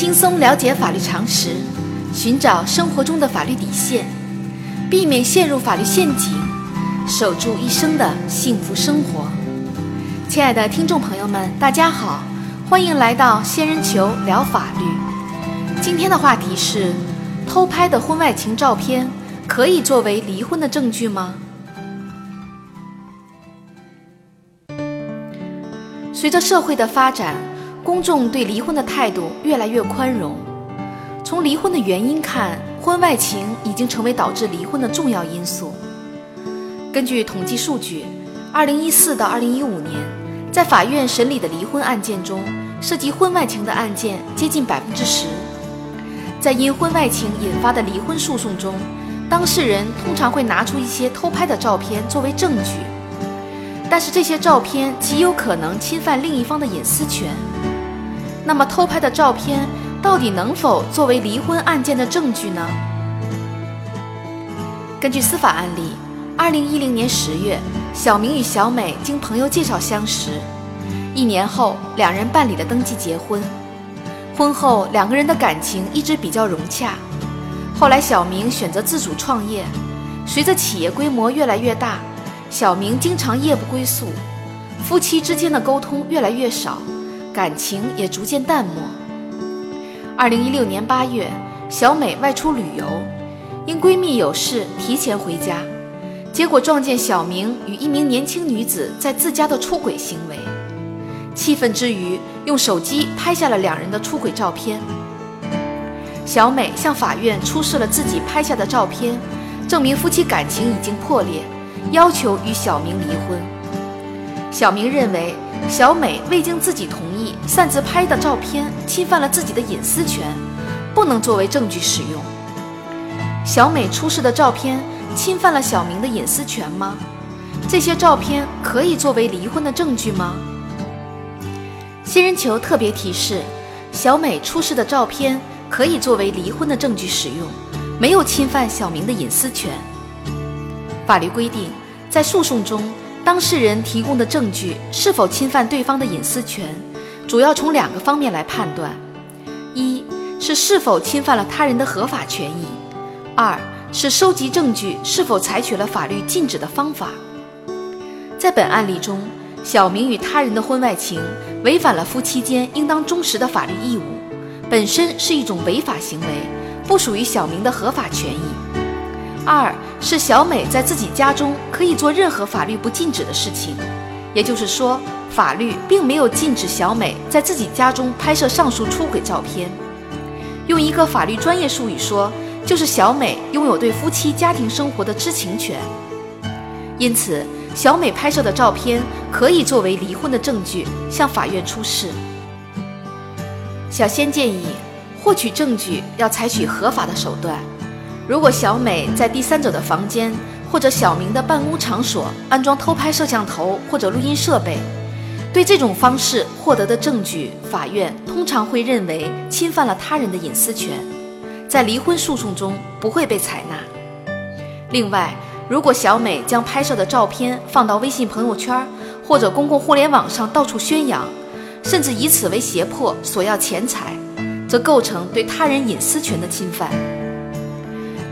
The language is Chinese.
轻松了解法律常识，寻找生活中的法律底线，避免陷入法律陷阱，守住一生的幸福生活。亲爱的听众朋友们，大家好，欢迎来到仙人球聊法律。今天的话题是：偷拍的婚外情照片可以作为离婚的证据吗？随着社会的发展。公众对离婚的态度越来越宽容。从离婚的原因看，婚外情已经成为导致离婚的重要因素。根据统计数据，2014到2015年，在法院审理的离婚案件中，涉及婚外情的案件接近百分之十。在因婚外情引发的离婚诉讼中，当事人通常会拿出一些偷拍的照片作为证据，但是这些照片极有可能侵犯另一方的隐私权。那么，偷拍的照片到底能否作为离婚案件的证据呢？根据司法案例，二零一零年十月，小明与小美经朋友介绍相识，一年后，两人办理了登记结婚。婚后，两个人的感情一直比较融洽。后来，小明选择自主创业，随着企业规模越来越大，小明经常夜不归宿，夫妻之间的沟通越来越少。感情也逐渐淡漠。二零一六年八月，小美外出旅游，因闺蜜有事提前回家，结果撞见小明与一名年轻女子在自家的出轨行为。气愤之余，用手机拍下了两人的出轨照片。小美向法院出示了自己拍下的照片，证明夫妻感情已经破裂，要求与小明离婚。小明认为。小美未经自己同意擅自拍的照片侵犯了自己的隐私权，不能作为证据使用。小美出示的照片侵犯了小明的隐私权吗？这些照片可以作为离婚的证据吗？仙人球特别提示：小美出示的照片可以作为离婚的证据使用，没有侵犯小明的隐私权。法律规定，在诉讼中。当事人提供的证据是否侵犯对方的隐私权，主要从两个方面来判断：一是是否侵犯了他人的合法权益；二是收集证据是否采取了法律禁止的方法。在本案例中，小明与他人的婚外情违反了夫妻间应当忠实的法律义务，本身是一种违法行为，不属于小明的合法权益。二是小美在自己家中可以做任何法律不禁止的事情，也就是说，法律并没有禁止小美在自己家中拍摄上述出轨照片。用一个法律专业术语说，就是小美拥有对夫妻家庭生活的知情权。因此，小美拍摄的照片可以作为离婚的证据向法院出示。小仙建议，获取证据要采取合法的手段。如果小美在第三者的房间或者小明的办公场所安装偷拍摄像头或者录音设备，对这种方式获得的证据，法院通常会认为侵犯了他人的隐私权，在离婚诉讼中不会被采纳。另外，如果小美将拍摄的照片放到微信朋友圈或者公共互联网上到处宣扬，甚至以此为胁迫索要钱财，则构成对他人隐私权的侵犯。